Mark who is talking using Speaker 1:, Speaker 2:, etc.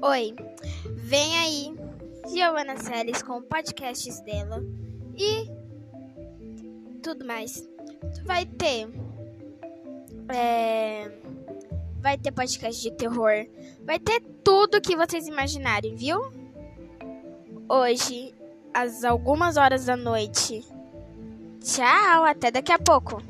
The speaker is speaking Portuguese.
Speaker 1: Oi, vem aí Giovana Seles com podcasts dela e tudo mais. Vai ter. É, vai ter podcast de terror. Vai ter tudo que vocês imaginarem, viu? Hoje, às algumas horas da noite. Tchau, até daqui a pouco.